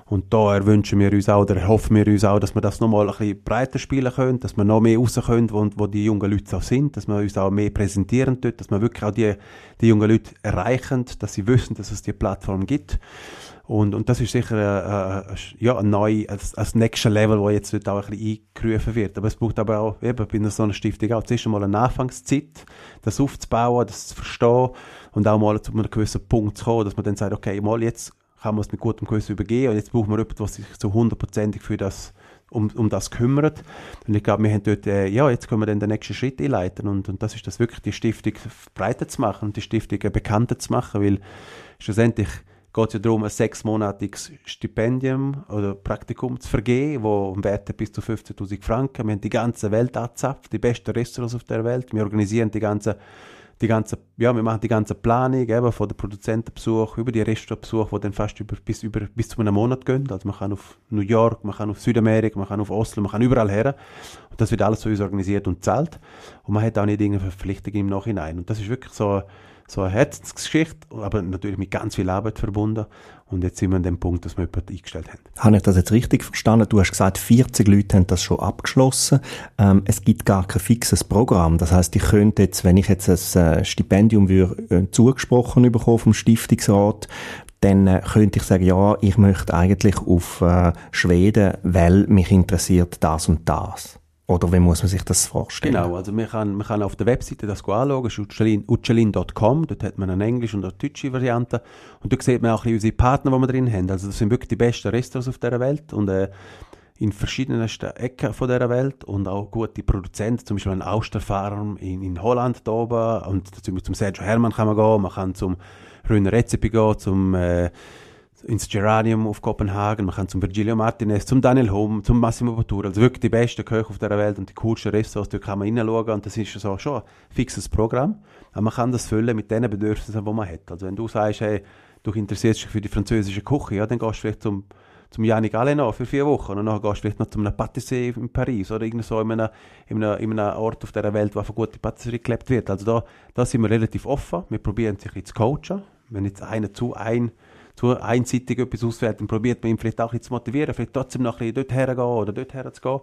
Und da erwünschen wir uns auch, oder erhoffen wir uns auch, dass wir das nochmal ein bisschen breiter spielen können, dass wir noch mehr raus können, wo, wo die jungen Leute auch sind, dass wir uns auch mehr präsentieren dort, dass wir wirklich auch die, die jungen Leute erreichen, dass sie wissen, dass es die Plattform gibt. Und, und das ist sicher äh, äh, ja, ein neu, als, als nächstes Level, wo jetzt auch ein bisschen eingerufen wird. Aber es braucht aber auch, eben bei so einer Stiftung auch zuerst einmal eine Anfangszeit, das aufzubauen, das zu verstehen und auch mal zu einem gewissen Punkt zu kommen, dass man dann sagt, okay, mal jetzt kann man es mit gutem Gewissen übergehen und jetzt braucht man jemanden, der sich so hundertprozentig für das um, um das kümmert. Und ich glaube, wir haben dort, äh, ja, jetzt können wir dann den nächsten Schritt einleiten und, und das ist das wirklich, die Stiftung breiter zu machen und die Stiftung bekannter zu machen, weil schlussendlich geht es ja darum, ein sechsmonatiges Stipendium oder Praktikum zu vergeben, wo im Wert bis zu 15.000 Franken. Wir haben die ganze Welt angezapft, die besten Restaurants auf der Welt. Wir organisieren die ganze die ganze, ja, wir machen die ganze Planung, eben, von der Produzentenbesuch über die Restaurantbesuch, die dann fast über, bis, über, bis zu einem Monat gehen. Also man kann auf New York, man kann auf Südamerika, man kann auf Oslo, man kann überall her. Und das wird alles für organisiert und zahlt. Und man hat auch nicht irgendeine Verpflichtung im Nachhinein. Und das ist wirklich so, so eine Herzensgeschichte, aber natürlich mit ganz viel Arbeit verbunden. Und jetzt sind wir an dem Punkt, dass wir jemanden eingestellt haben. Habe ich das jetzt richtig verstanden? Du hast gesagt, 40 Leute haben das schon abgeschlossen. Ähm, es gibt gar kein fixes Programm. Das heißt, ich könnte jetzt, wenn ich jetzt ein äh, Stipendium würde, äh, zugesprochen bekommen vom Stiftungsrat, dann äh, könnte ich sagen, ja, ich möchte eigentlich auf äh, Schweden, weil mich interessiert das und das. Oder wie muss man sich das vorstellen? Genau, also man kann, man kann auf der Webseite das anschauen, das dort hat man eine englische und eine deutsche Variante und dort sieht man auch unsere Partner, die wir drin haben. Also das sind wirklich die besten Restaurants auf dieser Welt und äh, in verschiedenen Ecken von dieser Welt und auch gute Produzenten, zum Beispiel ein Austerfarm in, in Holland da oben und zum, zum Sergio Hermann kann man gehen, man kann zum Röner Rezepi gehen, zum äh, ins Geranium auf Kopenhagen, man kann zum Virgilio Martinez, zum Daniel Hom, zum Massimo Bottura, also wirklich die besten Köche auf der Welt und die coolsten Restaurants, da kann man reinschauen und das ist so schon ein fixes Programm, aber man kann das füllen mit den Bedürfnissen, die man hat. Also wenn du sagst, hey, du interessierst dich für die französische Küche, ja, dann gehst du vielleicht zum zum Yannick Aleno für vier Wochen und dann gehst du vielleicht noch zu einem Patissier in Paris oder irgend so in einem, in, einem, in einem Ort auf dieser Welt, wo von gute Patisserie gelebt wird. Also da, da sind wir relativ offen. Wir probieren sich jetzt zu coachen. Wenn jetzt einer zu ein zu einseitig etwas auswählt, dann probiert man ihn vielleicht auch ein zu motivieren, vielleicht trotzdem noch ein bisschen dort hergehen oder dort herzugehen.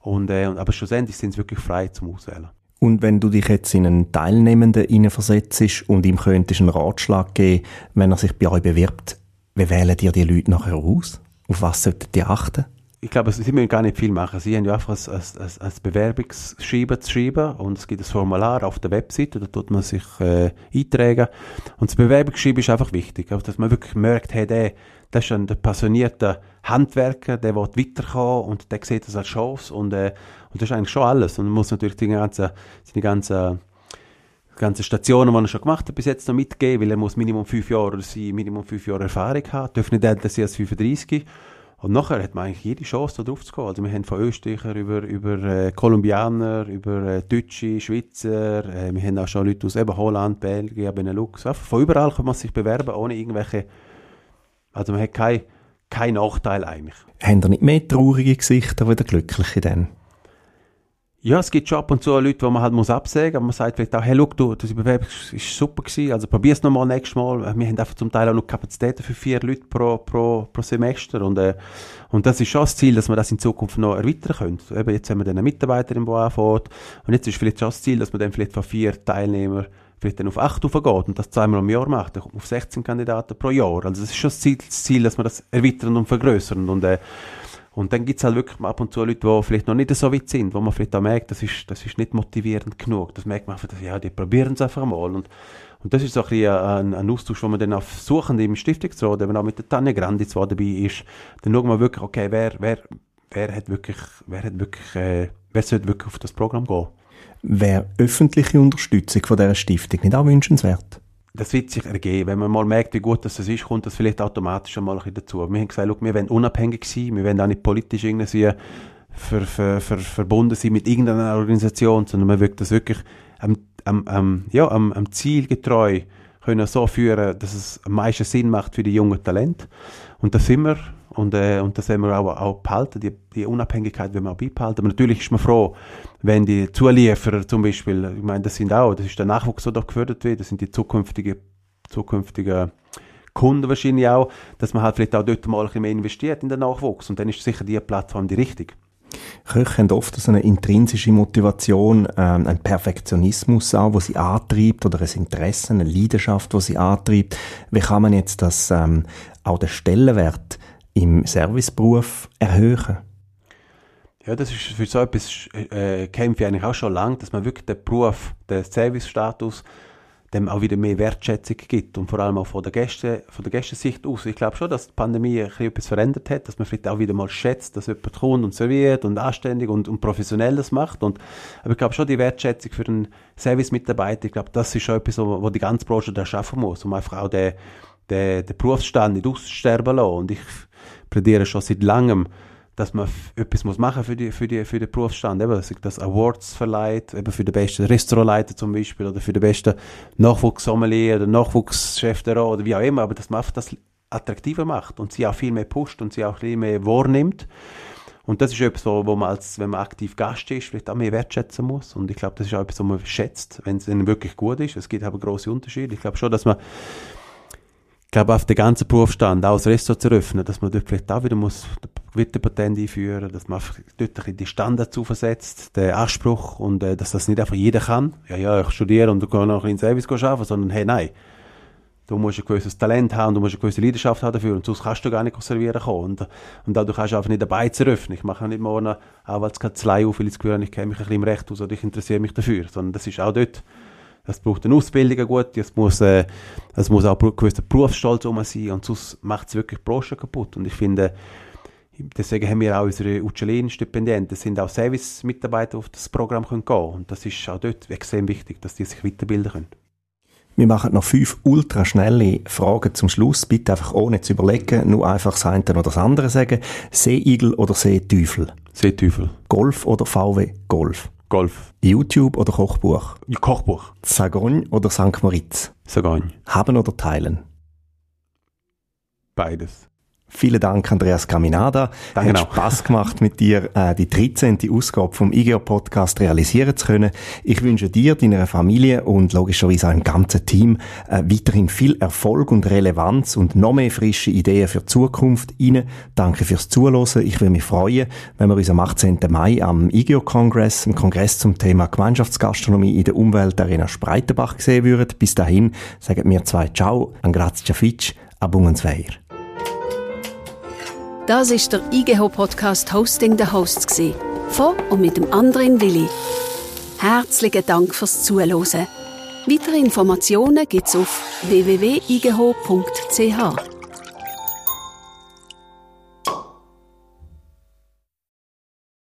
Und, äh, aber schlussendlich sind sie wirklich frei zum Auswählen. Und wenn du dich jetzt in einen Teilnehmenden hineinversetzt und ihm könntest einen Ratschlag geben, wenn er sich bei euch bewirbt, wie wählen dir die Leute nachher aus? Auf was sollten die achten? Ich glaube, sie müssen gar nicht viel machen. Sie haben ja einfach ein, ein, ein Bewerbungsschreiben zu schreiben und es gibt ein Formular auf der Webseite, da tut man sich äh, eintragen. Und das Bewerbungsschreiben ist einfach wichtig, also dass man wirklich merkt, hey, der, das ist ein passionierter Handwerker, der will weiterkommen und der sieht das als Chance und, äh, und das ist eigentlich schon alles. Und man muss natürlich die ganzen, die ganzen ganze Stationen, die er schon gemacht hat, bis jetzt noch mitgeben, weil er muss Minimum fünf Jahre oder sie Minimum fünf Jahre Erfahrung haben, dürfen nicht älter sein als 35 und nachher hat man eigentlich jede Chance, da drauf zu gehen. Also wir haben von Österreicher über, über äh, Kolumbianer, über äh, Deutsche, Schweizer, äh, wir haben auch schon Leute aus eben Holland, Belgien, Benelux. Einfach von überall kann man sich bewerben, ohne irgendwelche, also man hat keinen kein Nachteil eigentlich. Haben da nicht mehr traurige Gesichter, wieder glückliche dann? Ja, es gibt schon ab und zu Leute, die man halt muss absagen, aber man sagt vielleicht auch, hey, schau, du, das Bewerbung ist super gewesen, also probier es nochmal nächstes Mal. Wir haben einfach zum Teil auch noch Kapazitäten für vier Leute pro, pro, pro Semester und, äh, und das ist schon das Ziel, dass wir das in Zukunft noch erweitern können. Eben, jetzt haben wir dann eine Mitarbeiterin, die anfängt und jetzt ist vielleicht schon das Ziel, dass man dann vielleicht von vier Teilnehmern vielleicht dann auf acht aufgeht und das zweimal im Jahr macht, dann kommt man auf 16 Kandidaten pro Jahr. Also das ist schon das Ziel, das Ziel dass wir das erweitern und vergrößern und äh, und dann gibt es halt wirklich ab und zu Leute, die vielleicht noch nicht so weit sind, wo man vielleicht auch merkt, das ist, das ist nicht motivierend genug. Das merkt man einfach, ja, die probieren es einfach mal. Und, und das ist so ein, bisschen ein, ein Austausch, wo man dann auch suchen im Stiftungsrat, eben auch mit der Tanja Granditz, die dabei ist, dann schauen wir wirklich, okay, wer, wer, wer hat wirklich, wer hat wirklich, äh, wer sollte wirklich auf das Programm gehen. Wäre öffentliche Unterstützung von dieser Stiftung nicht auch wünschenswert? Das wird sich ergeben. Wenn man mal merkt, wie gut das ist, kommt das vielleicht automatisch einmal ein bisschen dazu. Wir haben gesagt, wir wollen unabhängig sein, wir wollen auch nicht politisch irgendwie ver, ver, ver, verbunden sein mit irgendeiner Organisation, sondern wir wollen das wirklich am, am, am, ja, am, am Ziel getreu können so führen, dass es am meisten Sinn macht für die jungen Talente. Und das sind wir und, äh, und das wollen wir auch, auch behalten, die, die Unabhängigkeit wollen wir auch beibehalten. Aber natürlich ist man froh, wenn die Zulieferer zum Beispiel, ich meine, das sind auch, das ist der Nachwuchs, der da gefördert wird, das sind die zukünftigen, zukünftigen Kunden wahrscheinlich auch, dass man halt vielleicht auch dort mal ein bisschen mehr investiert in den Nachwuchs und dann ist sicher die Plattform die richtige. Köche haben oft so eine intrinsische Motivation, ähm, ein Perfektionismus auch, wo sie antreibt, oder ein Interesse, eine Leidenschaft, wo sie antreibt. Wie kann man jetzt das ähm, auch den Stellenwert im Serviceberuf erhöhen? Ja, das ist für so etwas äh, kämpfe ich eigentlich auch schon lange, dass man wirklich den Beruf, den Servicestatus dem auch wieder mehr Wertschätzung gibt und vor allem auch von der, Gäste, von der Gästensicht aus. Ich glaube schon, dass die Pandemie ein bisschen etwas verändert hat, dass man vielleicht auch wieder mal schätzt, dass jemand kommt und serviert und anständig und, und professionell das macht. Und, aber ich glaube schon, die Wertschätzung für den Service-Mitarbeiter, ich glaube, das ist schon etwas, wo, wo die ganze Branche da schaffen muss, um einfach auch den, den, den Berufsstand nicht aussterben lassen. Und ich plädiere schon seit langem, dass man etwas muss machen für die für die für den Berufsstand, eben, dass das Awards verleiht, eben für den besten Restaurantleiter zum Beispiel oder für den besten Nachwuchssommelier oder Nachwuchschef der oder wie auch immer, aber dass man einfach das attraktiver macht und sie auch viel mehr pusht und sie auch bisschen mehr wahrnimmt. Und das ist etwas, wo man als, wenn man aktiv Gast ist, vielleicht auch mehr wertschätzen muss. Und ich glaube, das ist auch etwas, was man schätzt, wenn es wirklich gut ist. Es gibt aber große Unterschiede. Ich glaube schon, dass man glaube, auf den ganzen Berufsstand, auch das Restaurant zu öffnen, dass man dort vielleicht auch wieder muss Patent einführen, dass man dort ein die Standards zuversetzt, den Anspruch und äh, dass das nicht einfach jeder kann. Ja, ja, ich studiere und du kannst noch in Service arbeiten, sondern hey, nein. Du musst ein gewisses Talent haben, du musst eine gewisse Leidenschaft haben dafür und sonst kannst du gar nicht servieren kommen. Und, und dadurch kannst du einfach nicht dabei zu eröffnen. Ich mache nicht morgen auch als Kanzlei auf, weil ich das Gefühl habe, ich kenne mich ein bisschen im Recht aus oder ich interessiere mich dafür, sondern das ist auch dort es braucht eine Ausbildung eine gute, es muss, äh, es muss auch ein gewisser Berufsstolz um sein und sonst macht es wirklich die Branche kaputt. Und ich finde, deswegen haben wir auch unsere Uccellin-Stipendienten, das sind auch Service-Mitarbeiter, die auf das Programm gehen können. Und das ist auch dort extrem wichtig, dass die sich weiterbilden können. Wir machen noch fünf ultraschnelle Fragen zum Schluss. Bitte einfach ohne zu überlegen, nur einfach das eine oder das andere sagen. Seeigel oder Seeteufel? Seeteufel. Golf oder VW Golf? Golf. YouTube oder Kochbuch? Kochbuch. Sagogne oder St. Moritz? Sagogne. Haben oder teilen? Beides. Vielen Dank, Andreas Caminada. Danke Hat Spass gemacht, mit dir äh, die 13. Ausgabe vom IGEO Podcast realisieren zu können. Ich wünsche dir, deiner Familie und logischerweise auch im ganzen Team äh, weiterhin viel Erfolg und Relevanz und noch mehr frische Ideen für die Zukunft. Ihnen danke fürs Zuhören. Ich würde mich freuen, wenn wir uns am 18. Mai am IGEO Kongress, im Kongress zum Thema Gemeinschaftsgastronomie in der Umweltarena Spreitenbach sehen würden. Bis dahin sagen wir zwei Ciao, an Grazia Fitsch, abungensweier. Das ist der IGH Podcast Hosting the Hosts von und mit dem anderen Willi. Herzlichen Dank fürs Zuhören. Weitere Informationen gibt's auf www.igh.ch.